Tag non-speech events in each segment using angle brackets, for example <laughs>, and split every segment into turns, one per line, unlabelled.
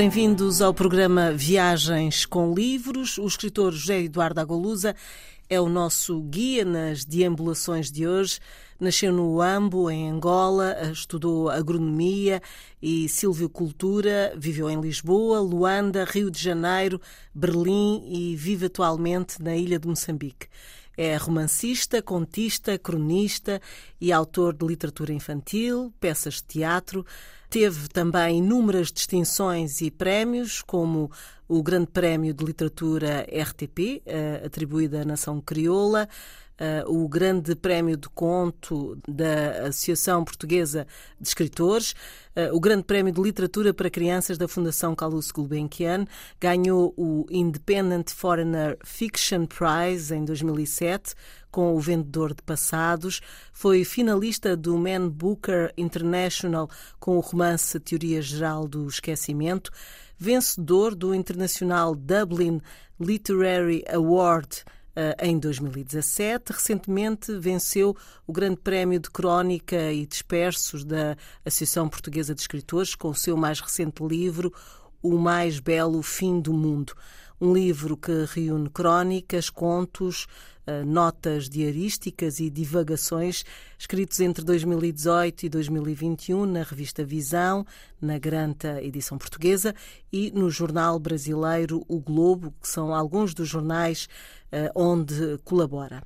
bem-vindos ao programa Viagens com Livros. O escritor José Eduardo Agolusa é o nosso guia nas deambulações de hoje. Nasceu no Uambo, em Angola, estudou agronomia e silvicultura, viveu em Lisboa, Luanda, Rio de Janeiro, Berlim e vive atualmente na ilha de Moçambique. É romancista, contista, cronista e autor de literatura infantil, peças de teatro. Teve também inúmeras distinções e prémios, como o Grande Prémio de Literatura RTP, eh, atribuído à Nação Crioula, eh, o Grande Prémio de Conto da Associação Portuguesa de Escritores, eh, o Grande Prémio de Literatura para Crianças da Fundação Calouste Gulbenkian, ganhou o Independent Foreigner Fiction Prize em 2007 com O Vendedor de Passados, foi finalista do Man Booker International com o romance Teoria Geral do Esquecimento, vencedor do Internacional Dublin Literary Award eh, em 2017. Recentemente venceu o Grande Prémio de Crónica e Dispersos da Associação Portuguesa de Escritores com o seu mais recente livro, O Mais Belo Fim do Mundo. Um livro que reúne crónicas, contos, eh, notas diarísticas e divagações escritos entre 2018 e 2021 na revista Visão, na Granta edição portuguesa e no jornal brasileiro O Globo, que são alguns dos jornais uh, onde colabora.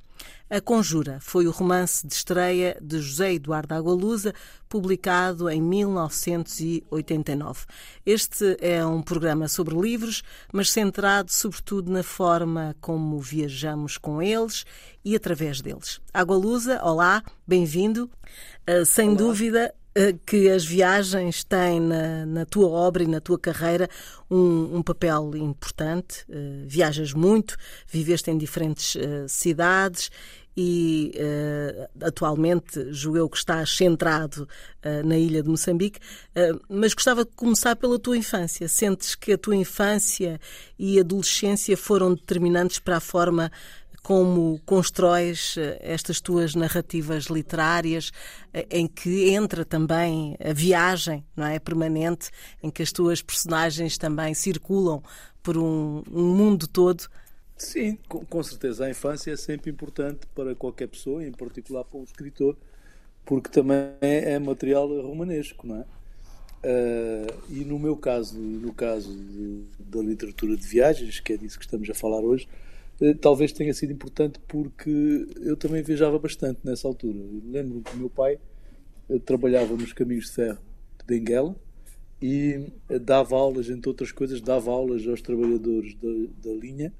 A Conjura foi o romance de estreia de José Eduardo Agualusa, publicado em 1989. Este é um programa sobre livros, mas centrado sobretudo na forma como viajamos com eles e através deles. Agualusa, olá, bem-vindo. Uh, sem olá. dúvida, uh, que as viagens têm na, na, tua obra e na tua carreira um, um papel importante. Uh, viajas muito, viveste em diferentes cidades e uh, atualmente julgo que estás centrado uh, na ilha de Moçambique, uh, mas gostava de começar pela tua infância. Sentes que a tua infância e adolescência foram determinantes para a forma como constróis estas tuas narrativas literárias, em que entra também a viagem, não é, permanente, em que as tuas personagens também circulam por um, um mundo todo
Sim, com, certeza. A infância é sempre importante para qualquer pessoa, em particular para um escritor, porque também é, é material romanesco, não é? Uh, e no meu caso, e no caso de, da literatura de viagens, que é disso que estamos a falar hoje, uh, talvez tenha sido importante porque eu também viajava bastante nessa altura. Lembro-me que o meu pai uh, trabalhava nos caminhos de ferro de Benguela e dava aulas, entre outras coisas, dava aulas aos trabalhadores da, da linha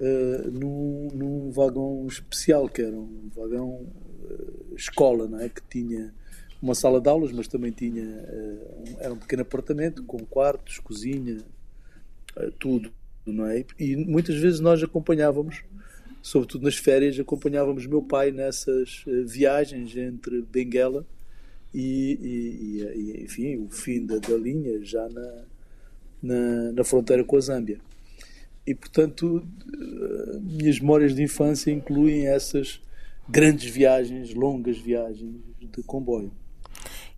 uh, num, num, vagão especial, que era um vagão uh, escola, não é? que tinha uma sala de aulas, mas também tinha uh, um, era um pequeno apartamento com quartos, cozinha, tudo, não é? E muitas vezes nós acompanhávamos, sobretudo nas férias, acompanhávamos meu pai nessas viagens entre Benguela e, e, e, enfim, o fim da, da linha já na, na, na fronteira com a Zâmbia. E, portanto, eh, minhas memórias de infância incluem essas grandes viagens, longas viagens de comboio.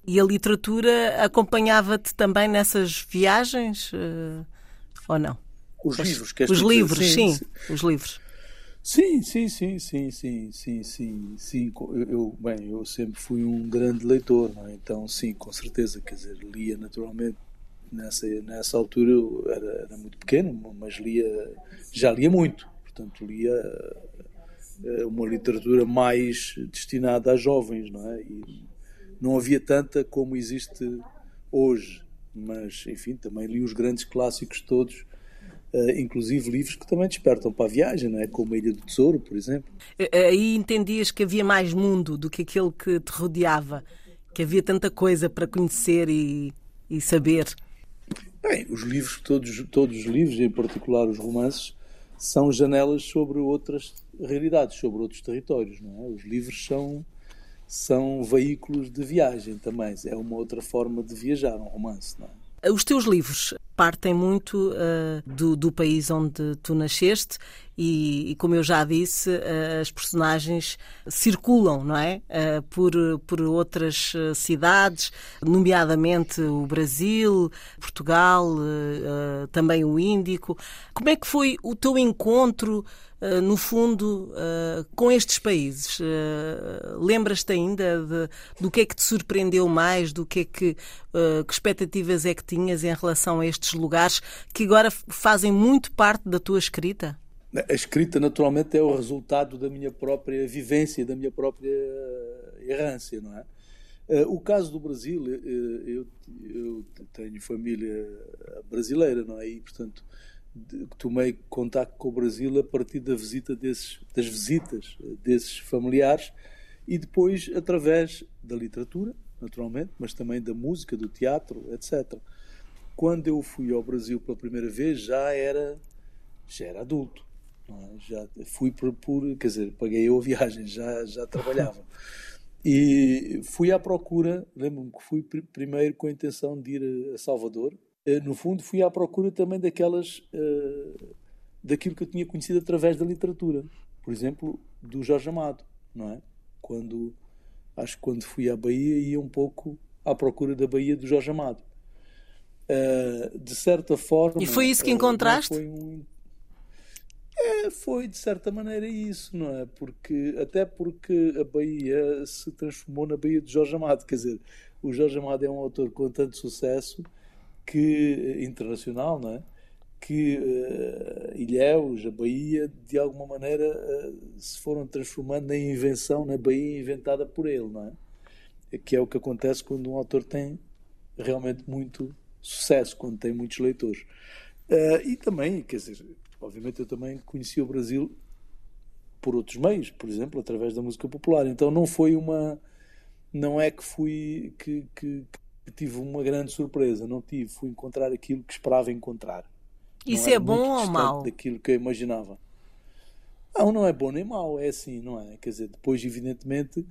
E a literatura acompanhava-te também nessas viagens? Uh, ou não?
Os, os livros,
Os livros, sim, sim, os livros.
Sim, sim, sim, sim, sim, sim, sim, sim. Eu, bem, eu sempre fui um grande leitor, é? então sim, com certeza, quer dizer, lia naturalmente nessa, nessa altura eu era, era, muito pequeno, mas lia, já lia muito. Portanto, lia eh, uma literatura mais destinada a jovens, não é? E não havia tanta como existe hoje. Mas, enfim, também li os grandes clássicos todos. Uh, inclusive livros que também despertam para a viagem, não é? como a Ilha do Tesouro, por exemplo.
Aí entendias que havia mais mundo do que aquele que te rodeava, que havia tanta coisa para conhecer e, e saber.
Bem, os livros, todos, todos os livros, em particular os romances, são janelas sobre outras realidades, sobre outros territórios. Não é? Os livros são, são veículos de viagem também. É uma outra forma de viajar, um romance. Não é?
Os teus livros partem muito uh, do, do, país onde tu nasceste e, e, como eu já disse, as personagens circulam, não é? Por, por outras cidades, nomeadamente o Brasil, Portugal, também o Índico. Como é que foi o teu encontro? No fundo, com estes países. Lembras-te ainda de, do que é que te surpreendeu mais, do que é que, que expectativas é que tinhas em relação a estes lugares que agora fazem muito parte da tua escrita?
A escrita, naturalmente, é o resultado da minha própria vivência, da minha própria errância, não é? O caso do Brasil, eu, eu tenho família brasileira, não é? E, portanto, tomei contato com o Brasil a partir da visita desses, das visitas desses familiares e depois através da literatura, naturalmente, mas também da música, do teatro, etc. Quando eu fui ao Brasil pela primeira vez já era já era adulto, é? já fui por, por, quer dizer, paguei eu a viagem, já já trabalhava. <laughs> E fui à procura, lembro-me que fui primeiro com a intenção de ir a Salvador, eh, no fundo, fui à procura também daquelas. Uh, daquilo que eu tinha conhecido através da literatura. Por exemplo, do Jorge Amado, não é? Quando. Acho que quando fui à Bahia ia um pouco à procura da Bahia do Jorge Amado. Uh, de certa forma.
E foi isso que encontraste?
Foi, um... é, foi de certa maneira isso, não é? Porque, até porque a Bahia se transformou na Bahia de Jorge Amado. Quer dizer, o Jorge Amado é um autor com tanto sucesso que internacional, não é? que uh, Ilhéus, a Bahia, de alguma maneira uh, se foram transformando na invenção, na Bahia inventada por ele, não é? Que é o que acontece quando um autor tem realmente muito sucesso, quando tem muitos leitores. Uh, e também, quer dizer, obviamente eu também conheci o Brasil por outros meios, por exemplo, através da música popular. Então não foi uma. Não é que fui. que, que, tive uma grande surpresa. Não tive, fui encontrar aquilo que esperava encontrar.
Isso é bom ou mau?
Daquilo que eu imaginava. Não, não é bom nem mau, é assim, não é? Quer dizer, depois, evidentemente,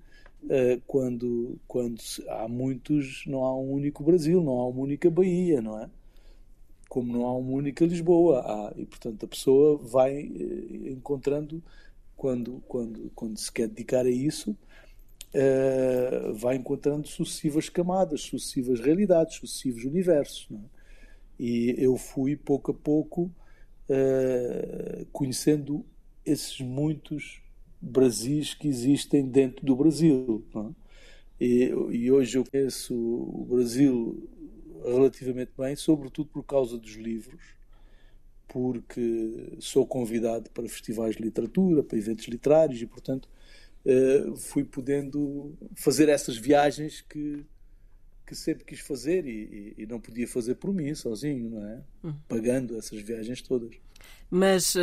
eh, quando, quando há muitos, não há um único Brasil, não há uma única Bahia, não é? Como não há uma única Lisboa. Há, e, portanto, a pessoa vai eh, encontrando, quando, quando, quando se quer dedicar a isso, uh, vai encontrando sucessivas camadas, sucessivas realidades, sucessivos universos. É? E eu fui, pouco a pouco, uh, conhecendo esses muitos Brasis que existem dentro do Brasil. É? E, e, hoje eu conheço o Brasil relativamente bem, sobretudo por causa dos livros, porque sou convidado para festivais de literatura, para eventos literários e, portanto, uh, fui podendo fazer essas viagens que, que sempre quis fazer e, e, e, não podia fazer por mim, sozinho, não é? Uhum. Pagando essas viagens todas.
Mas uh,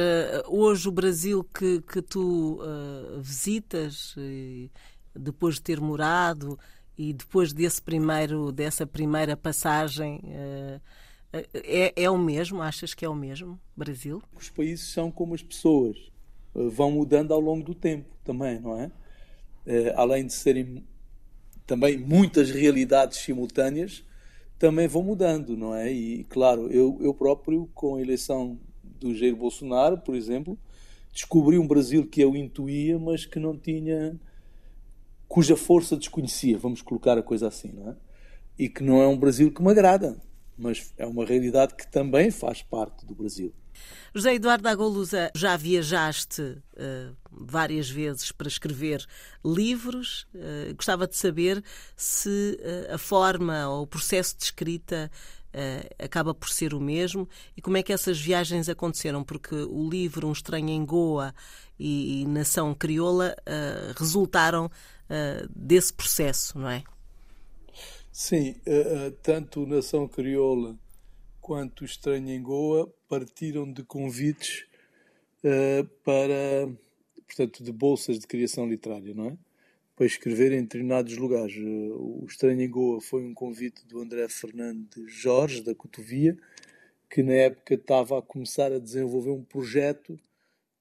hoje o Brasil que, que tu uh, visitas, depois de ter morado e depois desse primeiro, dessa primeira passagem, é, é o mesmo? Achas que é o mesmo, Brasil?
Os países são como as pessoas vão mudando ao longo do tempo também, não é? é? além de serem também muitas realidades simultâneas, também vão mudando, não é? E, claro, eu, eu próprio, com a eleição do Jair Bolsonaro, por exemplo, descobri um Brasil que eu intuía, mas que não tinha. Cuja força desconhecia, vamos colocar a coisa assim, não é? E que não é um Brasil que me agrada, mas é uma realidade que também faz parte do Brasil.
José Eduardo Agolusa, já viajaste uh, várias vezes para escrever livros. Uh, gostava de saber se uh, a forma ou o processo de escrita acaba por ser o mesmo e como é que essas viagens aconteceram, porque o livro Um Estranho em Goa e, e Nação Crioula resultaram desse processo, não é?
Sim, tanto Nação Crioula quanto Estranho em Goa partiram de convites uh, para, portanto, de bolsas de criação literária, não é? Para escrever em determinados lugares. Uh, o Estranho em Goa foi um convite do André Fernandes Jorge, da Cotovia, que na época estava a começar a desenvolver um projeto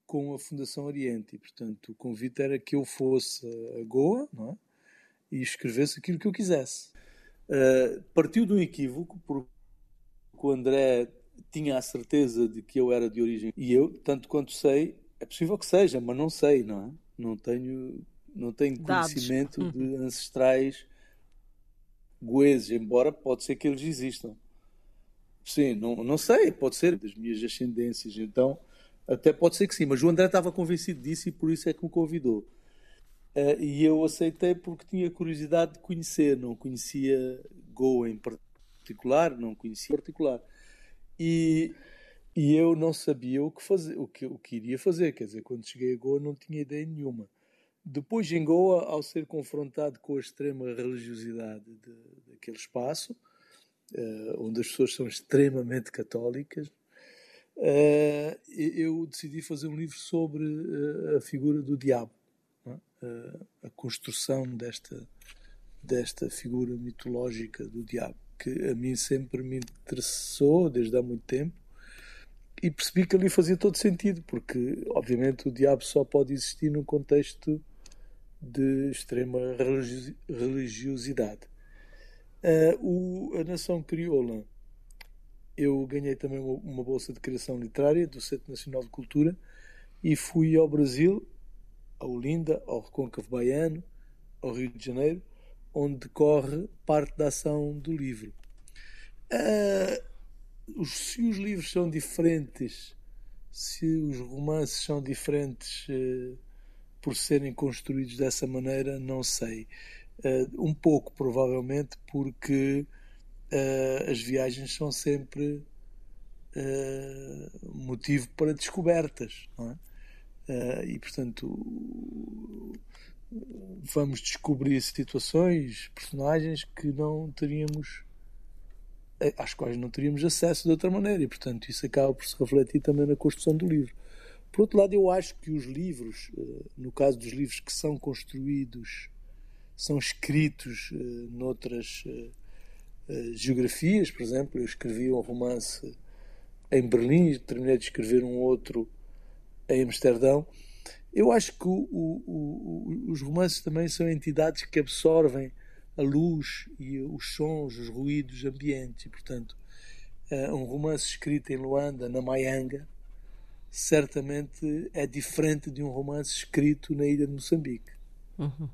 com a Fundação Oriente. E, portanto, o convite era que eu fosse a Goa, não é? E escrevesse aquilo que eu quisesse. Uh, partiu de um equívoco, porque o André tinha a certeza de que eu era de origem e eu, tanto quanto sei, possível que seja, mas não sei, não é? Não tenho, não tenho conhecimento de ancestrais goeses, embora pode ser que eles existam. Sim, não, não sei, pode ser das minhas ascendências, então até pode ser que sim, mas o André estava convencido disso e por isso é que me convidou. Uh, e eu aceitei porque tinha curiosidade de conhecer, não conhecia Goa em particular, não conhecia em particular. E, e eu não sabia o que, fazer, o, que, o que iria fazer, quer dizer, quando cheguei a Goa não tinha ideia nenhuma. Depois, em Goa, ao ser confrontado com a extrema religiosidade de, daquele espaço, uh, onde as pessoas são extremamente católicas, uh, eu decidi fazer um livro sobre uh, a figura do diabo, é? a construção desta, desta figura mitológica do diabo, que a mim sempre me interessou desde há muito tempo e percebi que ali fazia todo sentido, porque obviamente o diabo só pode existir num contexto de extrema religiosidade. Uh, o, a nação crioula, eu ganhei também uma, bolsa de criação literária do Centro Nacional de Cultura e fui ao Brasil, a Olinda, ao Recôncavo Baiano, ao Rio de Janeiro, onde decorre parte da ação do livro. Uh, se os livros são diferentes, se os romances são diferentes uh, por serem construídos dessa maneira, não sei. Uh, um pouco, provavelmente, porque uh, as viagens são sempre uh, motivo para descobertas, não é? e, portanto, vamos descobrir situações, personagens que não teríamos às quais não teríamos acesso de outra maneira e portanto isso acaba por se refletir também na construção do livro por outro lado, eu acho que os livros, no caso dos livros que são construídos, são escritos noutras geografias, por exemplo, eu escrevi um romance em Berlim, terminei de escrever um outro em Amsterdão. Eu acho que o, o, o, os romances também são entidades que absorvem a luz e os sons, os ruídos ambientes. E, portanto, um romance escrito em Luanda, na Maianga, certamente é diferente de um romance escrito na ilha de Moçambique.
Uhum.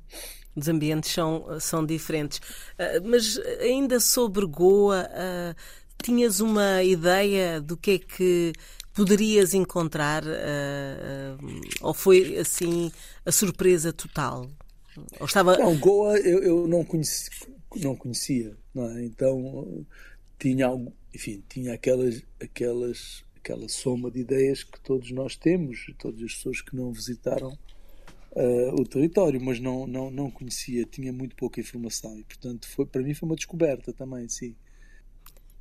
Os ambientes são, são diferentes. Uh, mas ainda sobre Goa, uh, tinhas uma ideia do que é que poderias encontrar? Uh, ou foi assim a surpresa total?
Ou estava... Não, Goa eu, eu não, conheci, não conhecia, não é? então tinha, enfim, tinha aquelas, aquelas aquela soma de ideias que todos nós temos, todas as pessoas que não visitaram uh, o território, mas não, não, não conhecia, tinha muito pouca informação e, portanto, foi, para mim foi uma descoberta também, sim.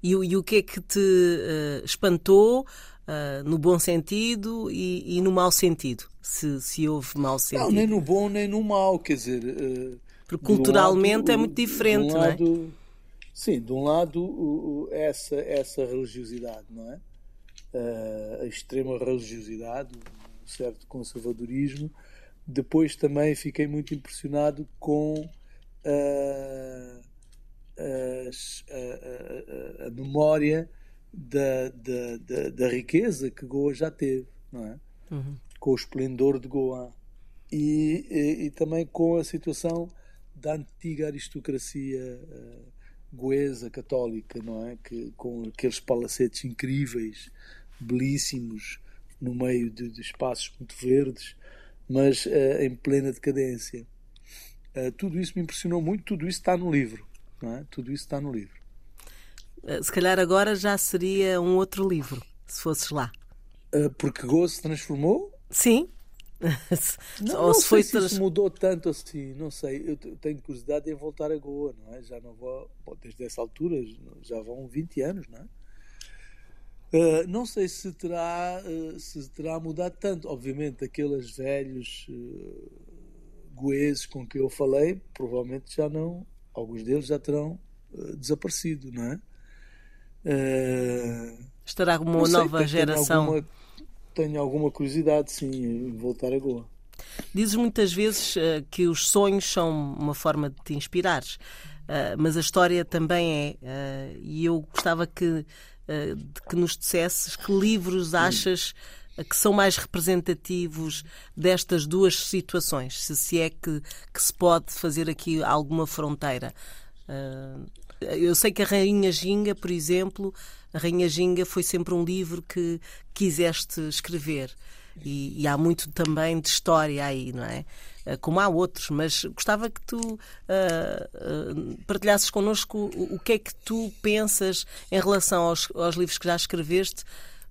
E, e o que é que te uh, espantou, uh, no bom sentido e, e, no mau sentido? Se, se houve mau sentido?
Não, nem no bom nem no mau, quer dizer.
Porque culturalmente lado, é muito diferente, um lado, não é?
Sim, de um lado essa, essa religiosidade, não é? a extrema religiosidade, um certo conservadorismo. Depois também fiquei muito impressionado com a, a, a, a memória da, da, da, da, riqueza que Goa já teve, não é? Uhum. Com o esplendor de Goa. E, e, e, também com a situação da antiga aristocracia uh, goesa católica, não é? Que, com aqueles palacetes incríveis, belíssimos no meio de, de espaços muito verdes, mas uh, em plena decadência. Uh, tudo isso me impressionou muito, tudo isso está no livro. É? Tudo isso está no livro.
Eh, se calhar agora já seria um outro livro, se fosses lá.
Uh, porque Go se transformou?
Sim. <laughs>
não, Ou não se foi se isso mudou tanto assim, não sei. Eu tenho curiosidade em voltar a Goa, não é? Já não vou, desde essa altura, já vão 20 anos, não é? Uh, não sei se terá, uh, se terá mudado tanto. Obviamente, aqueles velhos uh, goeses com que eu falei, provavelmente já não, alguns deles já terão uh, desaparecido, não é?
Estará uma sei, nova geração.
Tenho alguma, tenho alguma curiosidade, sim, em voltar a Goa.
Dizes muitas vezes que os sonhos são uma forma de te inspirares, mas a história também é. e eu gostava que de que nos dissesses que livros achas que são mais representativos destas duas situações? Se, se é que, que se pode fazer aqui alguma fronteira? Uh, eu sei que a Rainha Ginga, por exemplo, a Rainha Ginga foi sempre um livro que quiseste escrever. E, e, há muito também de história aí, não é? Ah, como há outros, mas gostava que tu uh, partilhasses connosco o, o, que é que tu pensas em relação aos, aos livros que já escreveste,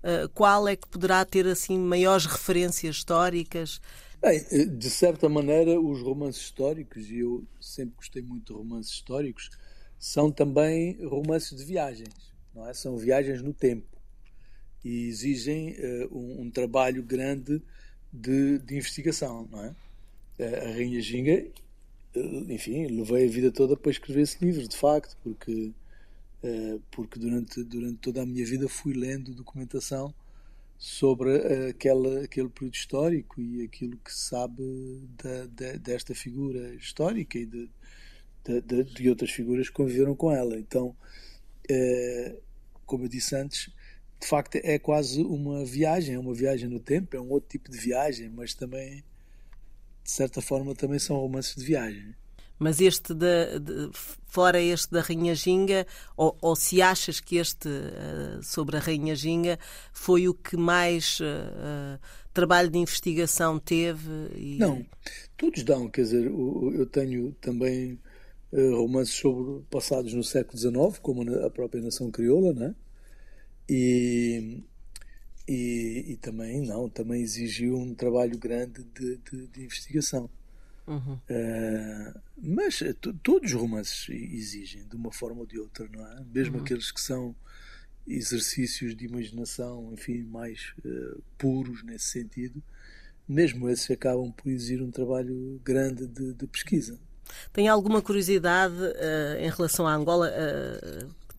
uh, qual é que poderá ter assim maiores referências históricas?
Bem, eh, de certa maneira, os romances históricos, e eu sempre gostei muito de romances históricos, são também romances de viagens, não é? São viagens no tempo e exigem uh, um, um, trabalho grande de, de, investigação, não é? A Rainha Ginga, enfim, levei a vida toda para escrever esse livro, de facto, porque uh, porque durante durante toda a minha vida fui lendo documentação sobre aquela, aquele período histórico e aquilo que se sabe da, da, desta figura histórica e de, de, de, outras figuras que conviveram com ela. Então, como eu disse antes, de facto é quase uma viagem, é uma viagem no tempo, é um outro tipo de viagem, mas também, de certa forma, também são romances de viagem.
Mas este, de, de, fora este da Rainha Ginga, ou, ou se achas que este uh, sobre a Rainha Ginga foi o que mais uh, trabalho de investigação teve?
E... Não, todos dão, quer dizer, eu tenho também romances sobre passados no século XIX, como a própria nação crioula, né? E, e, e, também não, também exigiu um trabalho grande de, de, de investigação. Uhum. Uh, mas todos os romances exigem, de uma forma ou de outra, não é? Mesmo uhum. aqueles que são exercícios de imaginação, enfim, mais uh, puros nesse sentido, mesmo esses acabam por exigir um trabalho grande de, de pesquisa.
Tem alguma curiosidade uh, em relação à Angola?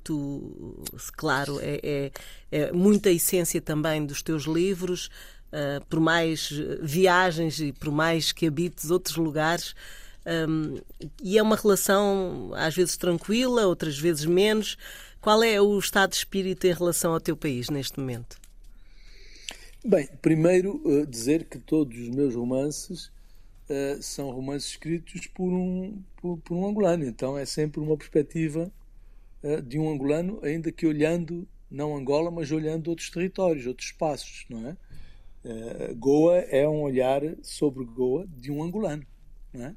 Tu, claro, é, é, é muita essência também dos teus livros. Uh, por mais viagens e por mais que habites outros lugares. Um, e é uma relação às vezes tranquila, outras vezes menos. Qual é o estado de espírito em relação ao teu país neste momento?
Bem, primeiro uh, dizer que todos os meus romances uh, são romances escritos por um, por, por, um angolano, então é sempre uma perspectiva de um angolano, ainda que olhando, não Angola, mas olhando outros territórios, outros espaços, não é? Uh, Goa é um olhar sobre Goa de um angolano, não é?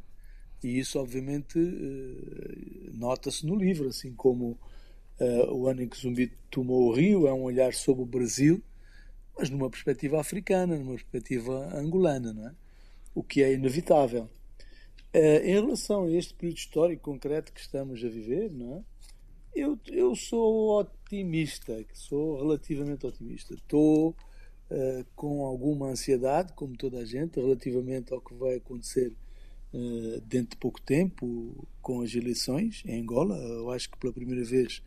E isso, obviamente, uh, nota-se no livro, assim como o ano em que Zumbi tomou o Rio é um olhar sobre o Brasil, mas numa perspectiva africana, numa perspectiva angolana, não é? O que é inevitável. em relação a este período histórico concreto que estamos a viver, não é? Eu, eu sou otimista, sou relativamente otimista. Estou uh, com alguma ansiedade, como toda a gente, relativamente ao que vai acontecer uh, dentro de pouco tempo com as eleições em Angola. Eu acho que pela primeira vez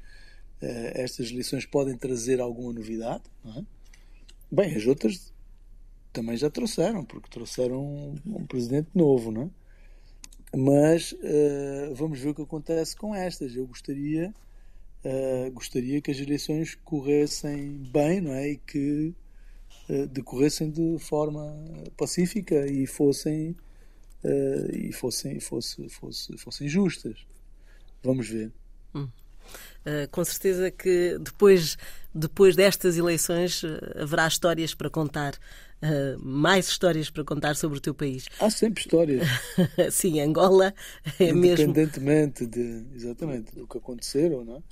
uh, estas eleições podem trazer alguma novidade. É? Bem, as outras também já trouxeram, porque trouxeram um, um presidente novo, não é? Mas vamos ver o que acontece com estas. Eu gostaria Uh, gostaria que as eleições corressem bem, não é? E que uh, decorressem de forma pacífica e fossem uh, e fossem fosse, fosse, fossem justas. Vamos ver. Hum.
com certeza que depois depois destas eleições haverá histórias para contar. Mais histórias para contar sobre o teu país.
Há sempre histórias. <laughs>
Sim, Angola é
mesmo. Independentemente de exatamente do que aconteceram, não é?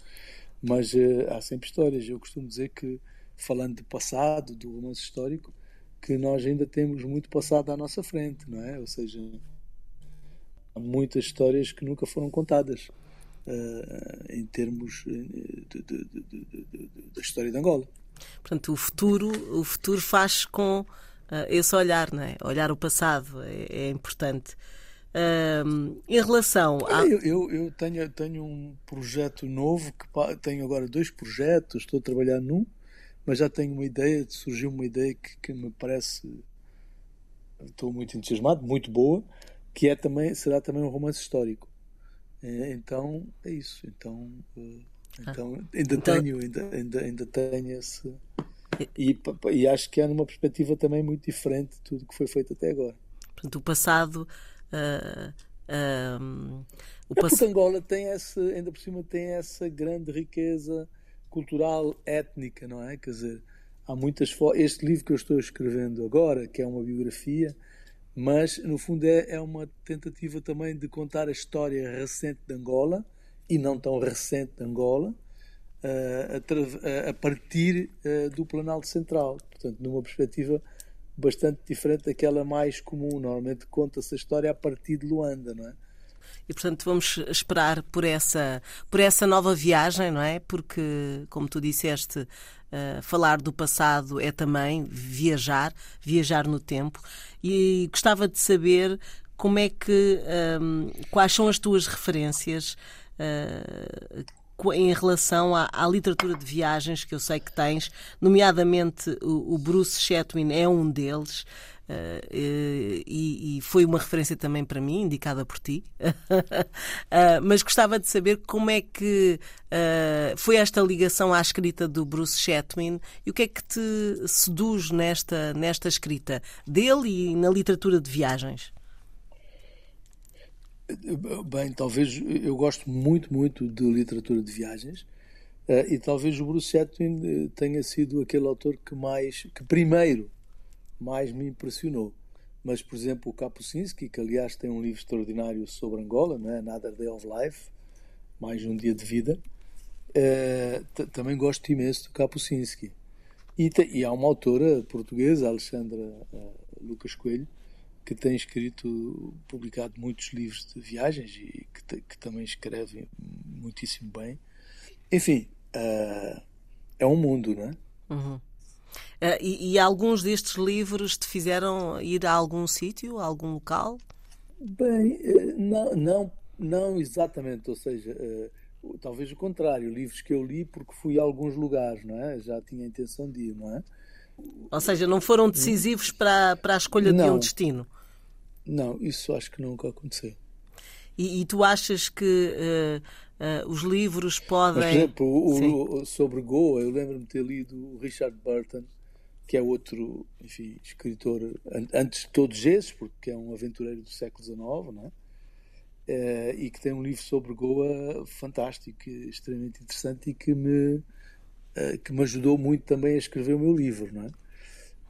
Mas uh, há sempre histórias. Eu costumo dizer que, falando de passado, do romance histórico, que nós ainda temos muito passado à nossa frente, não é? Ou seja, há muitas histórias que nunca foram contadas uh, em termos da história de Angola.
Portanto, o futuro, o futuro faz com uh, esse olhar, não é? Olhar o passado é, é importante em relação
a. Eu, eu, eu, tenho, tenho um projeto novo, que tenho agora dois projetos, estou a trabalhar num, mas já tenho uma ideia, surgiu uma ideia que, que me parece. Estou muito entusiasmado, muito boa, que é também, será também um romance histórico. É, então, é isso. Então, uh, então ainda então... tenho, ainda, ainda, ainda tenho esse E, e acho que é numa perspectiva também muito diferente de tudo que foi feito até agora.
Portanto, o passado. Uh,
uh, o é pass... Angola tem essa, ainda por cima, tem essa grande riqueza cultural étnica, não é? Quer dizer, há muitas Este livro que eu estou escrevendo agora, que é uma biografia, mas no fundo é, é uma tentativa também de contar a história recente de Angola e não tão recente de Angola, uh, a, a, partir uh, do Planalto Central. Portanto, numa perspectiva bastante diferente daquela mais comum. Normalmente conta-se a história a partir de Luanda, não é?
E portanto vamos esperar por essa por essa nova viagem, não é? Porque como tu disseste, uh, falar do passado é também viajar, viajar no tempo. E gostava de saber como é que um, quais são as tuas referências uh, em relação à, à, literatura de viagens que eu sei que tens, nomeadamente o, o Bruce Chatwin é um deles. Uh, e, e, foi uma referência também para mim, indicada por ti. uh, <laughs> mas gostava de saber como é que uh, foi esta ligação à escrita do Bruce Chatwin e o que é que te seduz nesta, nesta escrita dele e na literatura de viagens.
Bem, talvez eu gosto muito, muito de literatura de viagens uh, e talvez o Bruce Chatwin eh, tenha sido aquele autor que mais, que primeiro mais me impressionou. Mas, por exemplo, o Kapuscinski, que aliás tem um livro extraordinário sobre Angola, não é? Another Day of Life, mais um dia de vida, uh, também gosto imenso do Kapuscinski. E, e, há uma autora portuguesa, Alexandra uh, Lucas Coelho, que tem escrito, publicado muitos livros de viagens e que, que também escreve muitíssimo bem. Enfim, uh, é um mundo, não é?
Uhum. Uh, e, e, alguns destes livros te fizeram ir a algum sítio, a algum local?
Bem, eh, não, não, não exatamente, ou seja, uh, talvez o contrário, livros que eu li porque fui a alguns lugares, não é? Já tinha a intenção de ir, não é?
Ou seja, não foram decisivos para, para a escolha não, de um destino?
Não, isso acho que nunca aconteceu.
E, e tu achas que uh, uh, os livros podem.
Mas, por exemplo, o, o, sobre Goa, eu lembro-me de ter lido o Richard Burton, que é outro enfim, escritor, antes de todos esses, porque é um aventureiro do século XIX, não é? Uh, e que tem um livro sobre Goa fantástico, extremamente interessante e que me, que me ajudou muito também a escrever o meu livro, não é?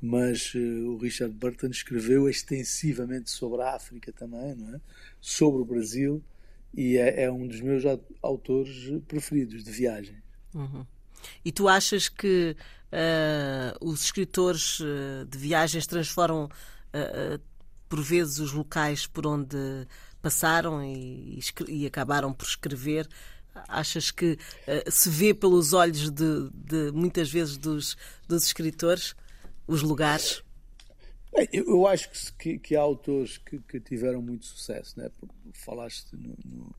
Mas uh, o Richard Burton escreveu extensivamente sobre a África também, não é? sobre o Brasil, e é, é um dos meus autores preferidos de viagem.
Uhum. E tu achas que uh, os escritores uh, de viagens transformam por vezes os locais por onde passaram e, e acabaram por escrever? Achas que se vê pelos olhos de, de muitas vezes dos, dos escritores? Os lugares?
Bem, eu acho que, que, há autores que, que, tiveram muito sucesso, né? Falaste no,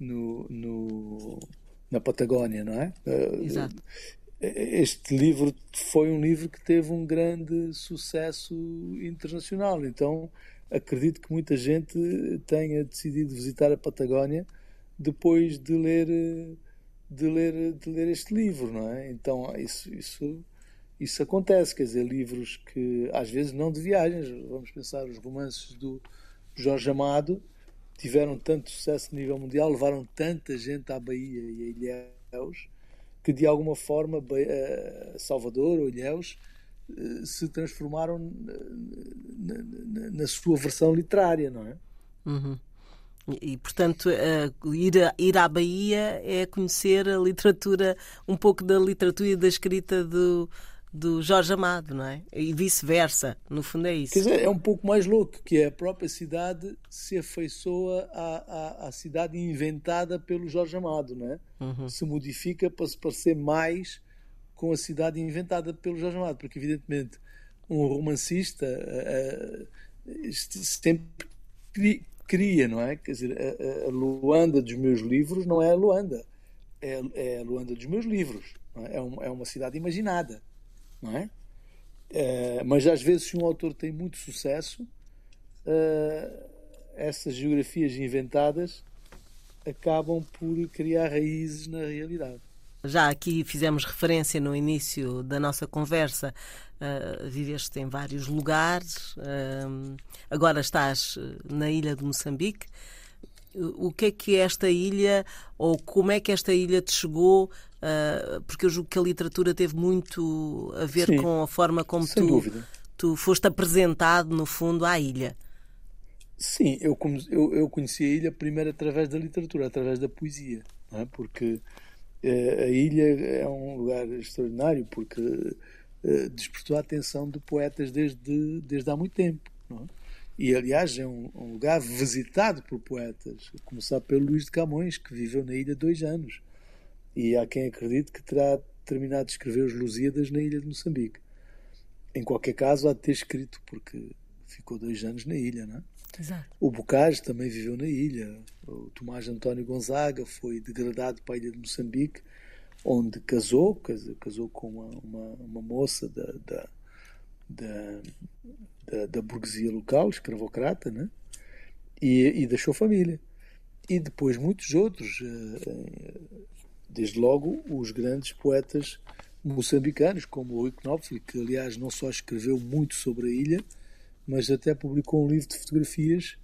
no, no, na Patagónia, não é?
Eh, Exato.
Este livro foi um livro que teve um grande sucesso internacional, então acredito que muita gente tenha decidido visitar a Patagónia depois de ler de ler de ler este livro, não é? Então isso isso isso acontece, quer dizer, livros que às vezes não de viagens, vamos pensar os romances do Jorge Amado tiveram tanto sucesso a nível mundial, levaram tanta gente à Bahia e a Ilhéus que de alguma forma eh, Salvador ou Ilhéus eh, se transformaram na, na, na, sua versão literária, não é?
Uhum. E, portanto, ir, a, ir à Bahia é conhecer a literatura, um pouco da literatura e da escrita do, do Jorge Amado, não é? E vice-versa, no fundo é isso.
Quer dizer, é um pouco mais louco, que é a própria cidade se afeiçoa à, à, à cidade inventada pelo Jorge Amado, não é? Uhum. Se modifica para se parecer mais com a cidade inventada pelo Jorge Amado, porque evidentemente um romancista uh, sempre cria, não é? Quer dizer, a, a, Luanda dos meus livros não é a Luanda, é, é a Luanda dos meus livros, é? É, um, é uma cidade imaginada não é? é mas às vezes, se um autor tem muito sucesso, uh, essas geografias inventadas acabam por criar raízes na realidade.
Já aqui fizemos referência no início da nossa conversa. Uh, viveste em vários lugares, agora estás na ilha de Moçambique. O que é que esta ilha, ou como é que esta ilha te chegou? Uh, porque eu julgo que a literatura teve muito a ver Sim, com a forma como tu, tu foste apresentado, no fundo, à ilha.
Sim, eu, eu, eu conheci a ilha primeiro através da literatura, através da poesia, é? porque uh, a ilha é um lugar extraordinário, porque uh, despertou a atenção de poetas desde, desde há muito tempo. É? E, aliás, é um, um, lugar visitado por poetas, a começar pelo Luís de Camões, que viveu na ilha dois anos. E há quem acredite que terá terminado de escrever os Lusíadas na ilha de Moçambique. Em qualquer caso, há de ter escrito, porque ficou dois anos na ilha, não é?
Exato.
O Bocage também viveu na ilha. O Tomás António Gonzaga foi degradado para a ilha de Moçambique, onde casou, casou com uma, uma, uma moça da, da, da, da, da burguesia local, escravocrata, né? e, e deixou família. E depois muitos outros, eh, eh, desde logo os grandes poetas moçambicanos, como o Knopfler, que aliás não só escreveu muito sobre a ilha, mas até publicou um livro de fotografias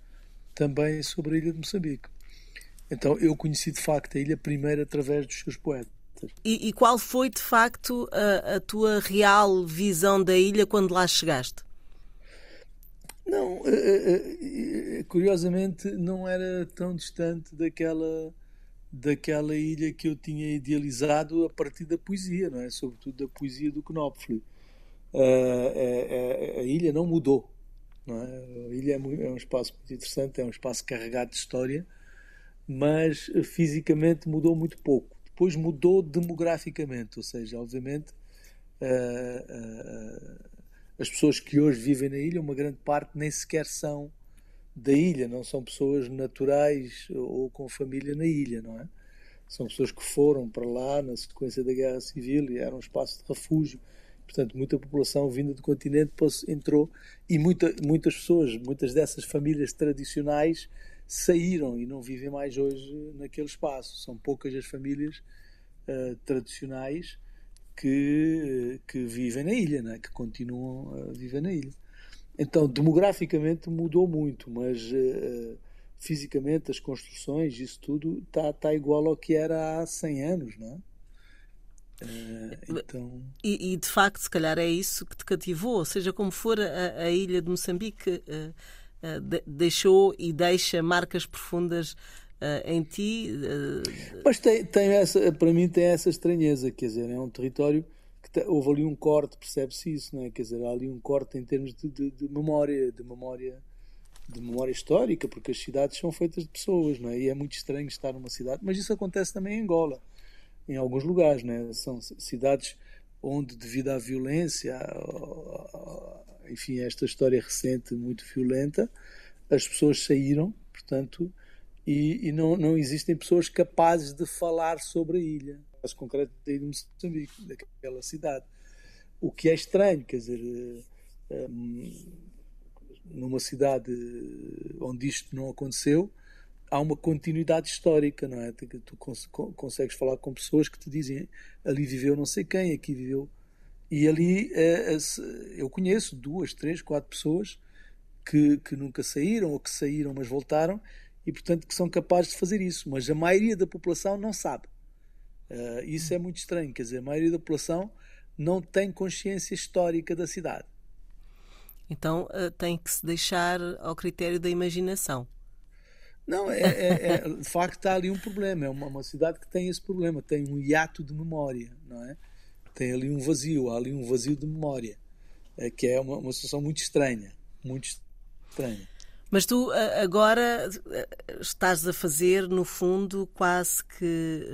também sobre a ilha de Moçambique. Então eu conheci de facto a ilha primeiro através dos seus poetas.
E, e qual foi de facto a, a, tua real visão da ilha quando lá chegaste?
Não, uh, uh, curiosamente não era tão distante daquela daquela ilha que eu tinha idealizado a partir da poesia, não é? Sobretudo da poesia do Knopfler. Uh, a, a, ilha não mudou, não é? A ilha é, é um espaço muito interessante, é um espaço carregado de história, mas fisicamente mudou muito pouco. Depois mudou demograficamente, ou seja, obviamente as pessoas que hoje vivem na ilha, uma grande parte nem sequer são da ilha, não são pessoas naturais ou com família na ilha, não é? São pessoas que foram para lá na sequência da Guerra Civil e era um espaço de refúgio. Portanto, muita população vinda do continente entrou e muita, muitas pessoas, muitas dessas famílias tradicionais saíram e não vivem mais hoje naquele espaço. São poucas as famílias uh, tradicionais que, que vivem na ilha, né? que continuam a viver na ilha. Então, demograficamente mudou muito, mas uh, fisicamente as construções, isso tudo está tá igual ao que era há 100 anos, não é? Uh, então...
E, e, de facto, se calhar é isso que te cativou, seja como for, a, a ilha de Moçambique uh, uh, de, deixou e deixa marcas profundas em ti.
Uh... Mas tem, tem essa, para mim tem essa estranheza, quer dizer, é um território que te, houve ali um corte, percebe-se isso, não é? Quer dizer, há ali um corte em termos de, de, de, memória, de memória de memória histórica, porque as cidades são feitas de pessoas, não é? E é muito estranho estar numa cidade, mas isso acontece também em Angola, em alguns lugares, não é? São cidades onde, devido à violência, enfim, esta história recente muito violenta, as pessoas saíram, portanto, e, e não, não existem pessoas capazes de falar sobre a ilha. Caso concreto da ilha de Moçambique, daquela cidade. O que é estranho, quer dizer, eh, eh, numa cidade onde isto não aconteceu, há uma continuidade histórica, não é? Tu consegues falar com pessoas que te dizem ali viveu não sei quem, aqui viveu. E ali eh, eu conheço duas, três, quatro pessoas que, que nunca saíram ou que saíram, mas voltaram e, portanto, que são capazes de fazer isso. Mas a maioria da população não sabe. Uh, isso é muito estranho, quer dizer, a maioria da população não tem consciência histórica da cidade.
Então uh, tem que se deixar ao critério da imaginação.
Não, é, é, é, de facto está ali um problema. É uma, uma, cidade que tem esse problema, tem um hiato de memória, não é? Tem ali um vazio, há ali um vazio de memória, é, que é uma, uma situação muito estranha, muito estranha.
Mas tu agora estás a fazer, no fundo, quase que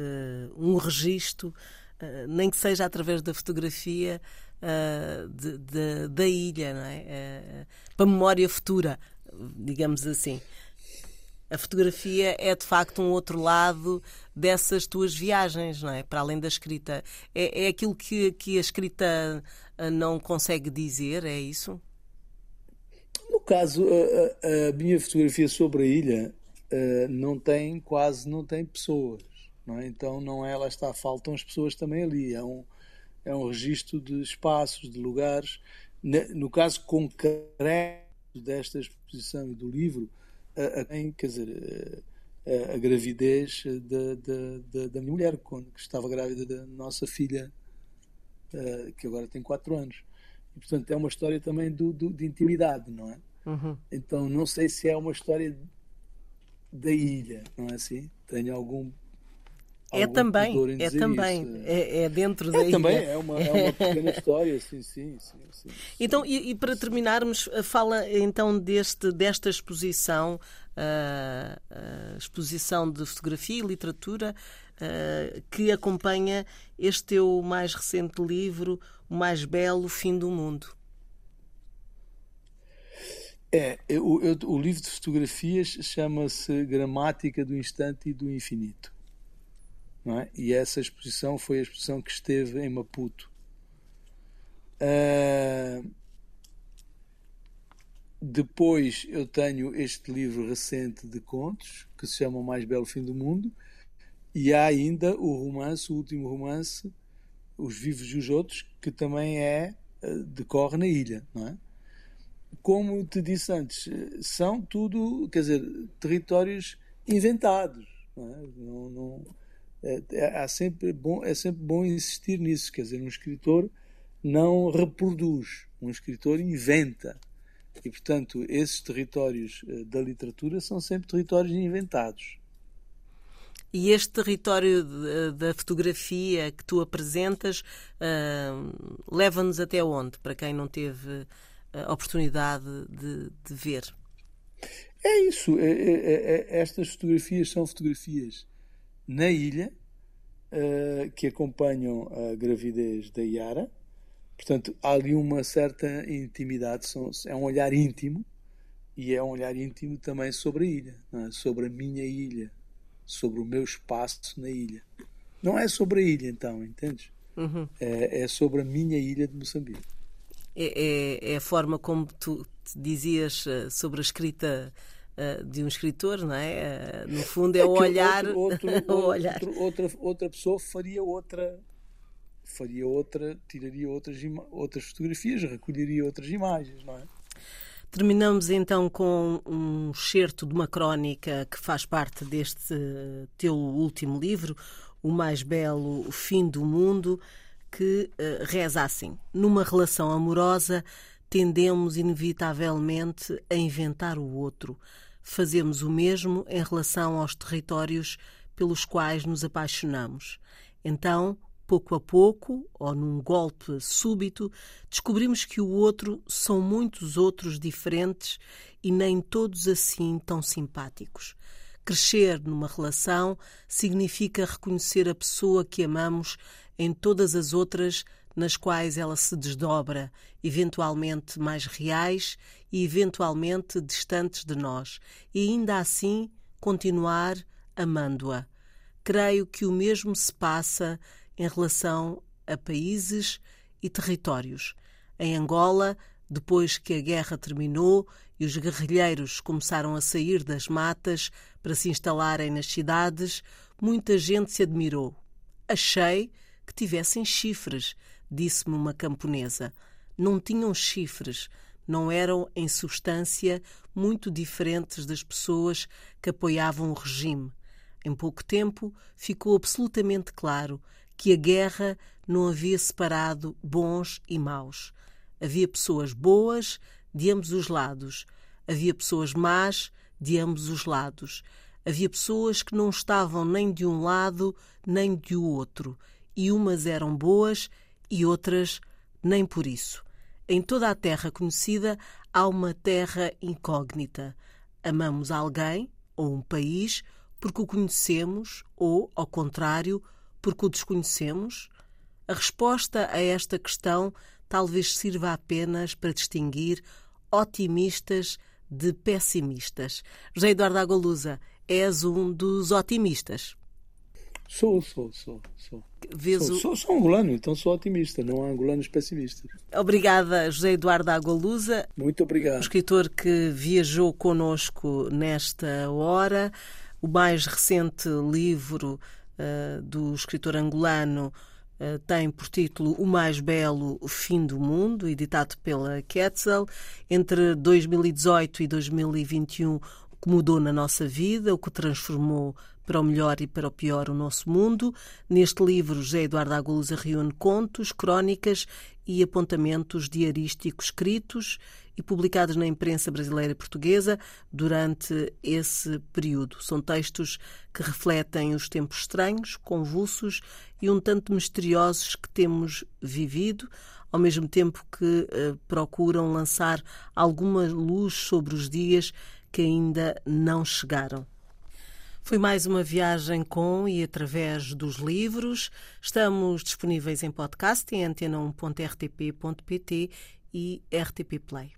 uh, um registro, uh, nem que seja através da fotografia uh, de, de, da ilha, não é? para memória futura, digamos assim. A fotografia é de facto um outro lado dessas tuas viagens, não é? Para além da escrita. É, é aquilo que, que a escrita não consegue dizer, é isso?
No caso, a, a, minha fotografia sobre a ilha uh, não tem quase não tem pessoas. não é? Então não é, lá está, faltam as pessoas também ali. É um, é um registro de espaços, de lugares. No caso concreto desta exposição e do livro, a, a, quer dizer, a, a gravidez da, da, da, minha mulher, quando estava grávida da nossa filha, que agora tem 4 anos. E, portanto, é uma história também do, do de intimidade, não é? Uhum. Então, não sei se é uma história da ilha, não é assim? Tenho algum
é também, é também, é, é, dentro da
é também, é uma, é uma pequena história, sim, sim, sim, sim
Então, e, e, para terminarmos, fala então deste, desta exposição, uh, uh, exposição de fotografia e literatura, uh, que acompanha este teu mais recente livro, O Mais Belo Fim do Mundo.
É, eu, eu, o livro de fotografias chama-se Gramática do Instante e do Infinito é? E essa exposição foi a exposição que esteve em Maputo. Uh, depois eu tenho este livro recente de contos que se chama O Mais Belo Fim do Mundo e há ainda o romance, o último romance, Os Vivos e os Outros, que também é ah, decorre na ilha, não é? Como te disse antes, são tudo, quer dizer, territórios inventados, não, é? não, não é, é, sempre bom, é sempre bom insistir nisso. Quer dizer, um escritor não reproduz, um escritor inventa. E, portanto, esses territórios uh, da literatura são sempre territórios inventados.
E este território de, da fotografia que tu apresentas uh, leva-nos até onde, para quem não teve a oportunidade de, de ver?
É isso. É, é, é, estas fotografias são fotografias na ilha uh, que acompanham a gravidez da Yara. Portanto, há ali uma certa intimidade, são, é um olhar íntimo e é um olhar íntimo também sobre a ilha, é? sobre a minha ilha, sobre o meu espaço na ilha. Não é sobre a ilha, então, entendes? Uhum. É, é, sobre a minha ilha de Moçambique.
É, é, é a forma como tu dizias eh, sobre a escrita uh, de um escritor, não é? Uh, no fundo é, é o olhar,
outro, outro, <laughs> o olhar. Outro, outra, outra pessoa faria outra faria outra, tiraria outras, outras fotografias, recolheria outras imagens, não é?
Terminamos então com um excerto de uma crónica que faz parte deste teu último livro, O Mais Belo Fim do Mundo, que uh, reza assim: Numa relação amorosa, tendemos inevitavelmente a inventar o outro, fazemos o mesmo em relação aos territórios pelos quais nos apaixonamos. Então, pouco a pouco, ou num golpe súbito, descobrimos que o outro são muitos outros diferentes e nem todos assim tão simpáticos. Crescer numa relação significa reconhecer a pessoa que amamos em todas as outras nas quais ela se desdobra, eventualmente mais reais e eventualmente distantes de nós, e ainda assim continuar amando-a. Creio que o mesmo se passa em relação a países e territórios. Em Angola, depois que a guerra terminou e os guerrilheiros começaram a sair das matas para se instalarem nas cidades, muita gente se admirou. Achei que tivessem chifres, disse-me uma camponesa. Não tinham chifres, não eram, em substância, muito diferentes das pessoas que apoiavam o regime. Em pouco tempo ficou absolutamente claro que a guerra não havia separado bons e maus. Havia pessoas boas de ambos os lados, havia pessoas más de ambos os lados. Havia pessoas que não estavam nem de um lado nem de outro, e umas eram boas e outras nem por isso. Em toda a terra conhecida há uma terra incógnita. Amamos alguém ou um país porque o conhecemos ou, ao contrário, porque o desconhecemos? A resposta a esta questão talvez sirva apenas para distinguir otimistas de pessimistas. José Eduardo Agolusa, és um dos otimistas.
Sou, sou, sou, sou. Sou, sou, sou angolano, então sou otimista, não há angolanos pessimistas.
Obrigada, José Eduardo Agualusa.
Muito obrigado. O
escritor que viajou conosco nesta hora. O mais recente livro uh, do escritor angolano uh, tem por título O Mais Belo Fim do Mundo, editado pela Quetzal. Entre 2018 e 2021, o que mudou na nossa vida, o que transformou para o melhor e para o pior o nosso mundo. Neste livro, José Eduardo Agulusa reúne contos, crónicas e apontamentos diarísticos escritos e publicados na imprensa brasileira e portuguesa durante esse período. São textos que refletem os tempos estranhos, convulsos e um tanto misteriosos que temos vivido, ao mesmo tempo que uh, procuram lançar alguma luz sobre os dias que ainda não chegaram. Foi mais uma viagem com e através dos livros. Estamos disponíveis em podcast em antena1.rtp.pt e RTP Play.